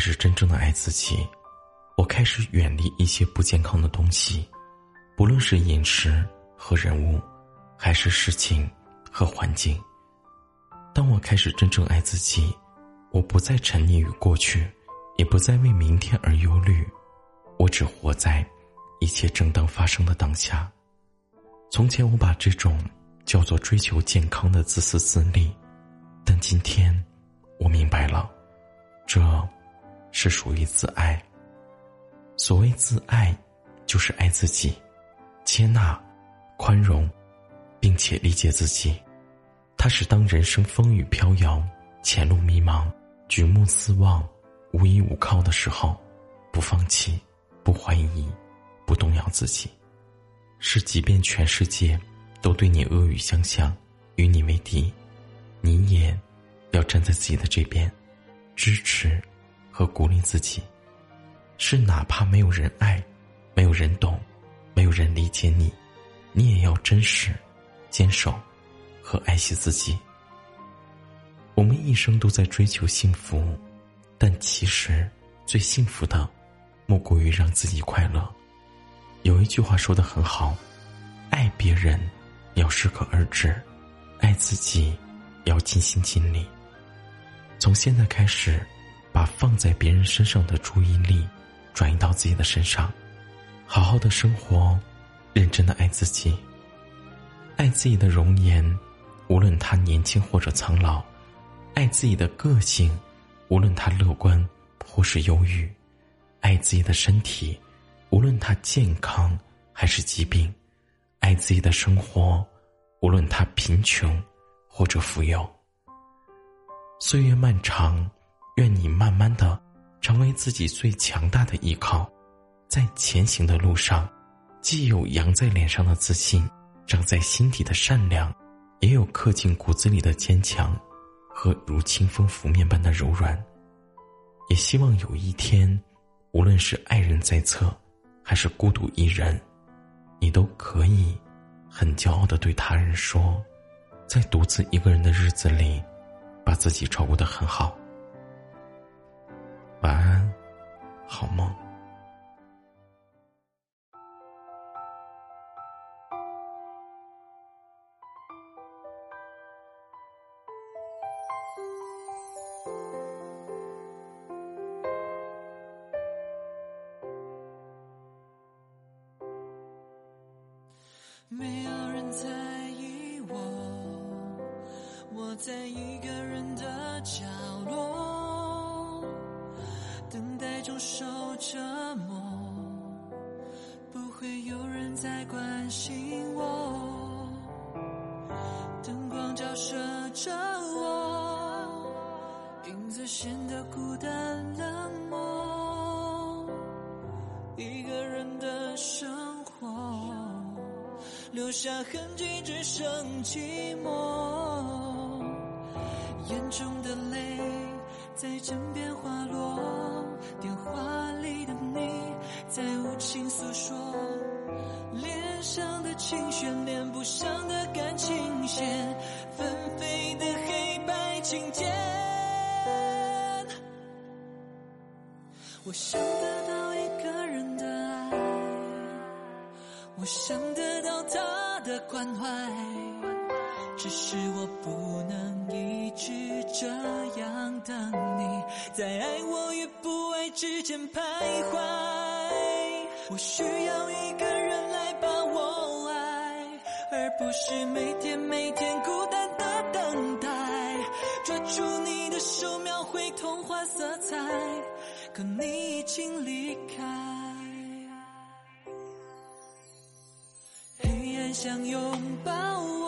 始真正的爱自己，我开始远离一些不健康的东西，不论是饮食和人物，还是事情和环境。当我开始真正爱自己，我不再沉溺于过去，也不再为明天而忧虑，我只活在一切正当发生的当下。从前我把这种叫做追求健康的自私自利，但今天我明白了。这，是属于自爱。所谓自爱，就是爱自己，接纳、宽容，并且理解自己。它是当人生风雨飘摇、前路迷茫、举目四望、无依无靠的时候，不放弃，不怀疑，不动摇自己。是即便全世界都对你恶语相向，与你为敌，你也要站在自己的这边。支持和鼓励自己，是哪怕没有人爱，没有人懂，没有人理解你，你也要真实、坚守和爱惜自己。我们一生都在追求幸福，但其实最幸福的，莫过于让自己快乐。有一句话说的很好：爱别人要适可而止，爱自己要尽心尽力。从现在开始，把放在别人身上的注意力转移到自己的身上，好好的生活，认真的爱自己，爱自己的容颜，无论他年轻或者苍老；爱自己的个性，无论他乐观或是忧郁；爱自己的身体，无论他健康还是疾病；爱自己的生活，无论他贫穷或者富有。岁月漫长，愿你慢慢的成为自己最强大的依靠，在前行的路上，既有扬在脸上的自信，长在心底的善良，也有刻进骨子里的坚强，和如清风拂面般的柔软。也希望有一天，无论是爱人在侧，还是孤独一人，你都可以很骄傲的对他人说，在独自一个人的日子里。把自己照顾的很好，晚安，好梦。没有人在意我，我在一个。人的家，等待中受折磨，不会有人再关心我。灯光照射着我，影子显得孤单冷漠。一个人的生活，留下痕迹，只剩寂寞。眼中的泪在枕边滑落，电话里的你在无情诉说，脸上的情绪，连不上的感情线，纷飞的黑白琴键。我想得到一个人的爱，我想得到他的关怀，只是我不能一。直这样等你，在爱我与不爱之间徘徊。我需要一个人来把我爱，而不是每天每天孤单的等待。抓住你的手，描绘童话色彩，可你已经离开。黑暗想拥抱我，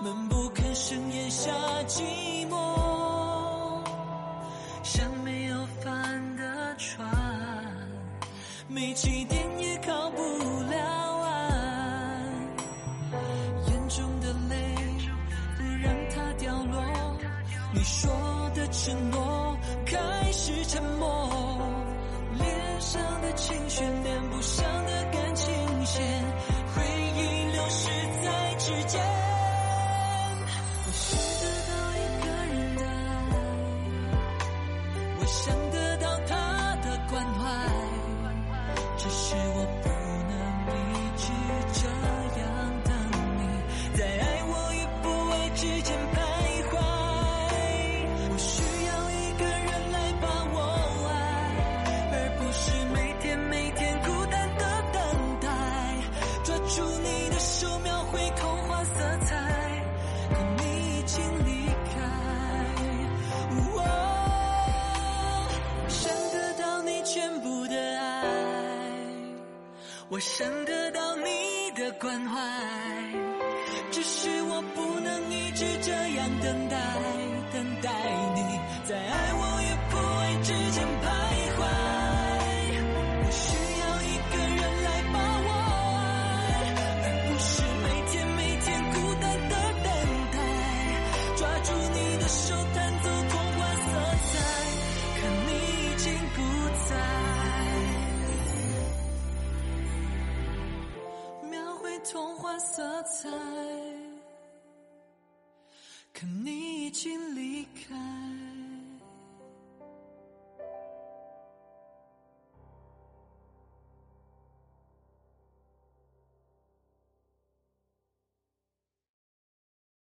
闷不吭。声咽下寂寞，像没有帆的船，没起点也靠不了岸。眼中的泪不让它掉落，你说的承诺开始沉默，脸上的情绪连不上的感情线，我想得到你的关怀，只是我不能一直这样等待，等待你在爱我与不爱之间 그니 지